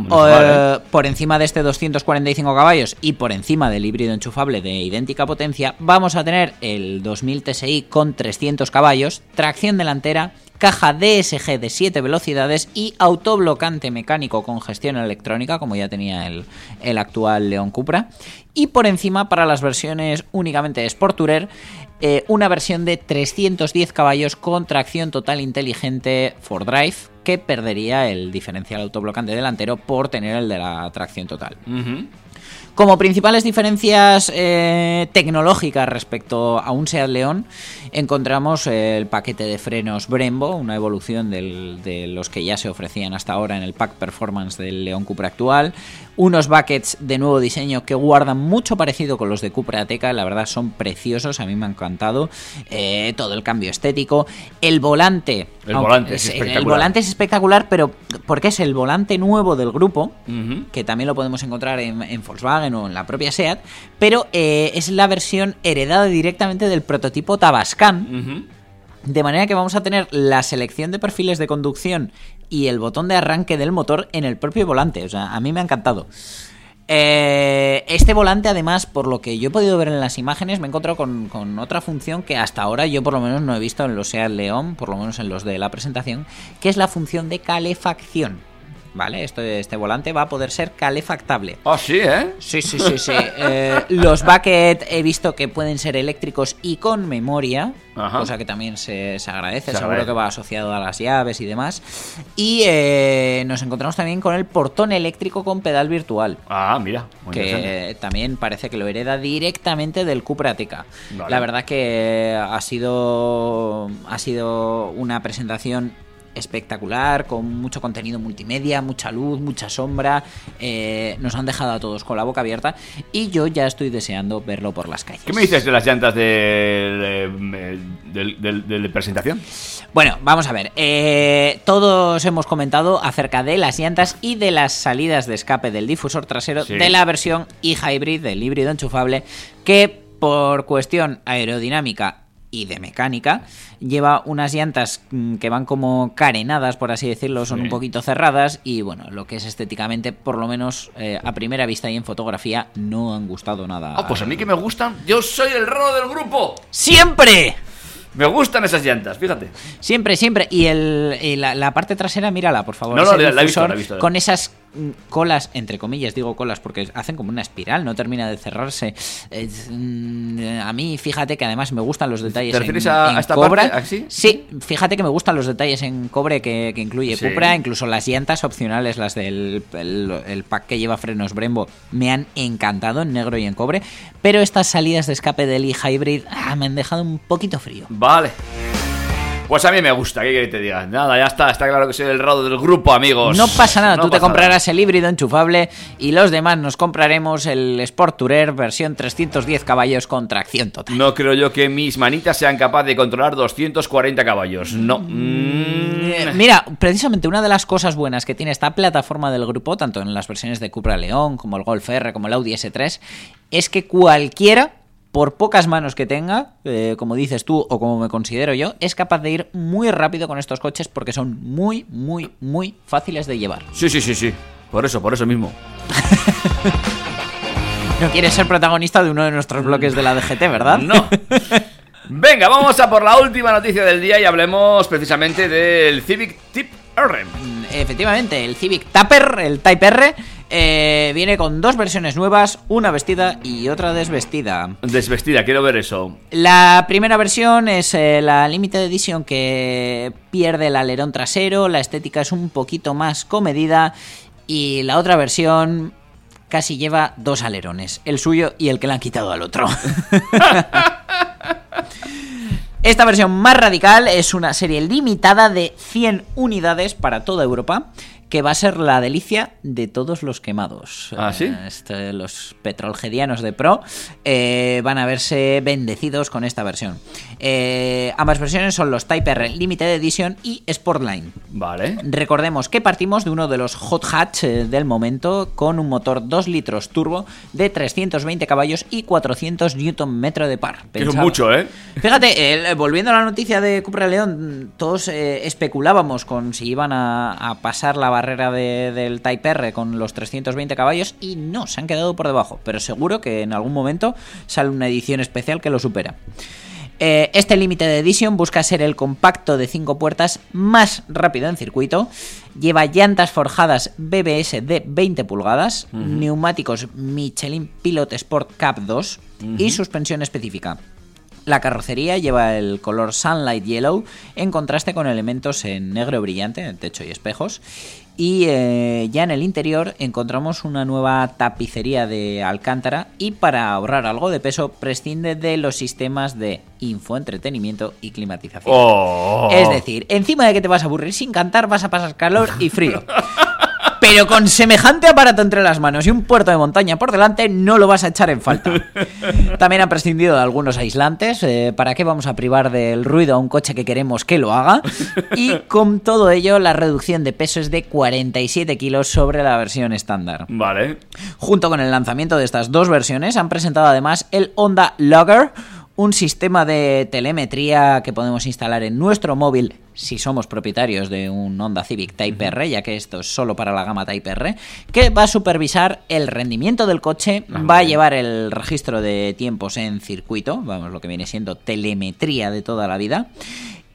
O, eh, Por encima de este 245 caballos y por encima del híbrido enchufable de idéntica potencia, vamos a tener el 2000 TSI con 300 caballos, tracción delantera, caja DSG de 7 velocidades y autoblocante mecánico con gestión electrónica, como ya tenía el, el actual León Cupra. Y por encima, para las versiones únicamente Sport Tourer, eh, una versión de 310 caballos con tracción total inteligente for drive que perdería el diferencial autoblocante delantero por tener el de la tracción total. Como principales diferencias eh, tecnológicas respecto a un Seat León, encontramos el paquete de frenos Brembo, una evolución de los que ya se ofrecían hasta ahora en el pack performance del León Cupra actual, unos buckets de nuevo diseño que guardan mucho parecido con los de Cupra Ateca, la verdad son preciosos, a mí me han encantado, eh, todo el cambio estético, el volante, El aunque volante es el espectacular. volante es espectacular, pero porque es el volante nuevo del grupo, que también lo podemos encontrar en, en Volkswagen o en la propia SEAT, pero eh, es la versión heredada directamente del prototipo Tabascan, de manera que vamos a tener la selección de perfiles de conducción y el botón de arranque del motor en el propio volante. O sea, a mí me ha encantado. Eh, este volante, además, por lo que yo he podido ver en las imágenes, me he encontrado con, con otra función que hasta ahora yo por lo menos no he visto en los Seat León, por lo menos en los de la presentación, que es la función de calefacción. ¿Vale? Esto, este volante va a poder ser calefactable. Ah, sí, ¿eh? Sí, sí, sí, sí. Eh, los bucket he visto que pueden ser eléctricos y con memoria, Ajá. cosa que también se, se agradece, Se seguro agradece. que va asociado a las llaves y demás. Y eh, nos encontramos también con el portón eléctrico con pedal virtual. Ah, mira. muy. Que también parece que lo hereda directamente del Cupra Ateca. Vale. La verdad que ha sido, ha sido una presentación espectacular, con mucho contenido multimedia, mucha luz, mucha sombra. eh, nos han dejado a todos con la boca abierta y yo ya estoy deseando verlo por las calles. ¿Qué me dices de las llantas de, del- del de presentación? Bueno, vamos a ver. eh, todos hemos comentado acerca de las llantas y de las salidas de escape del difusor trasero Sí. de la versión e-hybrid, del híbrido enchufable, que por cuestión aerodinámica y de mecánica lleva unas llantas mm, que van como carenadas, por así decirlo, son Sí. un poquito cerradas y bueno, lo que es estéticamente, por lo menos eh, a primera vista y en fotografía, no han gustado nada. Ah, pues a mí que me gustan. Yo soy el raro del grupo. ¡Siempre! Me gustan esas llantas, fíjate. Siempre, siempre. Y, el, y la, la parte trasera, mírala, por favor. No, no, la- la he visto, la he visto. Con esas colas, entre comillas, digo colas, porque hacen como una espiral, no termina de cerrarse. Mm, a mí, fíjate que además me gustan los detalles ¿Te refieres en, a- en a esta Cobra. parte, así? Sí, fíjate que me gustan los detalles en cobre que, que incluye Sí. Cupra, incluso las llantas opcionales, las del el, el pack que lleva frenos Brembo, me han encantado en negro y en cobre. Pero estas salidas de escape del e-hybrid ah, me han dejado un poquito frío. Vale. Pues a mí me gusta, ¿qué que te diga? Nada, ya está, está claro que soy el raro del grupo, amigos. No pasa nada, No tú te comprarás el híbrido enchufable y los demás nos compraremos el Sport Tourer versión 310 caballos con tracción total. No creo yo que mis manitas sean capaces de controlar 240 caballos. No. Mm. Eh, Mira, precisamente una de las cosas buenas que tiene esta plataforma del grupo, tanto en las versiones de Cupra León, como el Golf R, como el Audi S3, es que cualquiera, por pocas manos que tenga, eh, como dices tú o como me considero yo, es capaz de ir muy rápido con estos coches porque son muy, muy, muy fáciles de llevar. Sí, sí, sí, sí. Por eso, por eso mismo. No quieres ser protagonista de uno de nuestros bloques de la DGT, ¿verdad? No. Venga, vamos a por la última noticia del día y hablemos precisamente del Civic Tip R. Efectivamente, el Civic Tupper, el Type R, eh, viene con dos versiones nuevas, una vestida y otra desvestida. Desvestida, quiero ver eso. La primera versión es eh, la Limited Edition que pierde el alerón trasero, la estética es un poquito más comedida y la otra versión casi lleva dos alerones, el suyo y el que le han quitado al otro. Esta versión más radical es una serie limitada de 100 unidades para toda Europa, que va a ser la delicia de todos los quemados. ¿Ah, sí? Eh, este, los petrolgedianos de Pro eh, van a verse bendecidos con esta versión. Eh, ambas versiones son los Type R Limited Edition y Sportline. Vale. Recordemos que partimos de uno de los hot hatch del momento con un motor 2 litros turbo de 320 caballos y 400 Nm de par. Que es mucho, ¿eh? Fíjate, volviendo a la noticia de Cupra León, todos especulábamos con si iban a, a pasar la barrera de- del Type R con los 320 caballos y no, se han quedado por debajo, pero seguro que en algún momento sale una edición especial que lo supera. Eh, este Limited Edition busca ser el compacto de 5 puertas más rápido en circuito. Lleva llantas forjadas BBS de 20 pulgadas, neumáticos Michelin Pilot Sport Cap 2 y suspensión específica. La carrocería lleva el color Sunlight Yellow en contraste con elementos en negro brillante, en techo y espejos. Y eh, ya en el interior encontramos una nueva tapicería de alcántara y para ahorrar algo de peso prescinde de los sistemas de infoentretenimiento y climatización. Oh. Es decir, encima de que te vas a aburrir sin cantar vas a pasar calor y frío. Pero con semejante aparato entre las manos y un puerto de montaña por delante, no lo vas a echar en falta. También han prescindido de algunos aislantes. eh, ¿Para qué vamos a privar del ruido a un coche que queremos que lo haga? Y con todo ello, la reducción de peso es de 47 kilos sobre la versión estándar. Vale. Junto con el lanzamiento de estas dos versiones, han presentado además el Honda Logger, un sistema de telemetría que podemos instalar en nuestro móvil si somos propietarios de un Honda Civic Type R, ya que esto es solo para la gama Type R, que va a supervisar el rendimiento del coche, va a llevar el registro de tiempos en circuito, vamos, lo que viene siendo telemetría de toda la vida.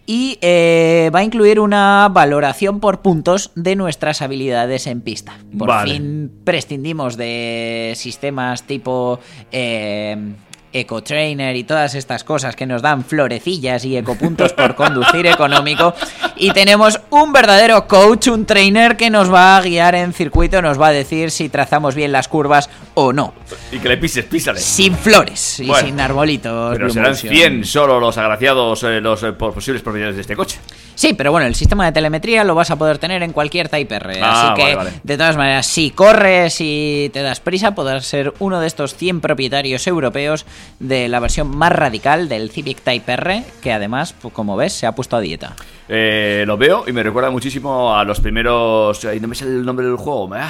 Y eh, va a incluir una valoración por puntos de nuestras habilidades en pista. Por Vale. fin prescindimos de sistemas tipo eh, Eco Trainer y todas estas cosas que nos dan florecillas y ecopuntos por conducir económico. Y tenemos un verdadero coach, un trainer que nos va a guiar en circuito, nos va a decir si trazamos bien las curvas o no. Y que le pises, písale. Sin flores y Bueno, sin arbolitos. Pero Blue serán Motion. 100 solo los agraciados, eh, los eh, po- posibles propietarios de este coche. Sí, pero bueno, el sistema de telemetría lo vas a poder tener en cualquier Type R. Ah, así que, vale, vale. de todas maneras, si corres y te das prisa, podrás ser uno de estos 100 propietarios europeos de la versión más radical del Civic Type R, que además, pues, como ves, se ha puesto a dieta. Eh, lo veo y me recuerda muchísimo a los primeros. No me sale el nombre del juego. Eh,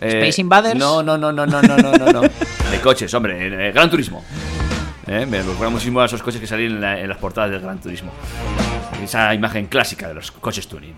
Space Invaders. No, no, no, no, no, no, no, no. de coches, hombre. Eh, Gran Turismo. me recuerda muchísimo a esos coches que salen en las portadas del Gran Turismo. Esa imagen clásica de los coches tuning.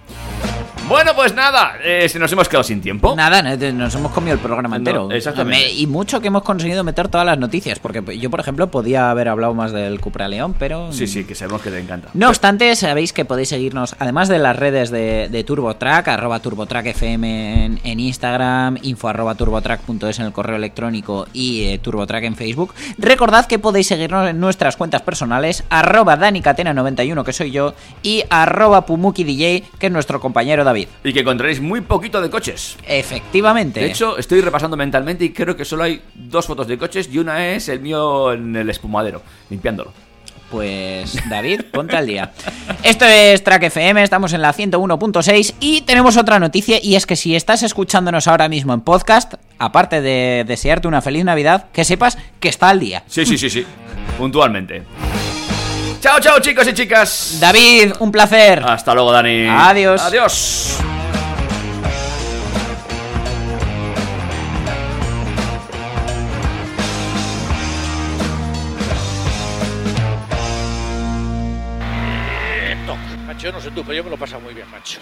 Bueno, pues nada, eh, se nos hemos quedado sin tiempo. Nada, no- nos hemos comido el programa No, entero. exactamente. Me- y mucho que hemos conseguido meter todas las noticias, porque yo, por ejemplo, podía haber hablado más del Cupra León, pero... Sí, sí, que sabemos que te encanta. No obstante, sabéis que podéis seguirnos, además de las redes de, de TurboTrack, arroba TurboTrackFM en, en Instagram, info arroba turbotrack.es en el correo electrónico y eh, TurboTrack en Facebook. Recordad que podéis seguirnos en nuestras cuentas personales, arroba DaniCatena91, que soy yo, y arroba PumukiDJ, que es nuestro compañero David. Y que encontraréis muy poquito de coches. Efectivamente. De hecho, estoy repasando mentalmente y creo que solo hay dos fotos de coches y una es el mío en el espumadero, limpiándolo. Pues David, ponte al día. Esto es Track FM, estamos en la 101.6 y tenemos otra noticia y es que si estás escuchándonos ahora mismo en podcast, aparte de desearte una feliz Navidad, que sepas que está al día. Sí, sí, sí, sí. Puntualmente. Chao, chao, chicos y chicas. David, un placer. Hasta luego, Dani. Adiós. Adiós. Macho, yo no sé tú, pero yo me lo paso muy bien, macho.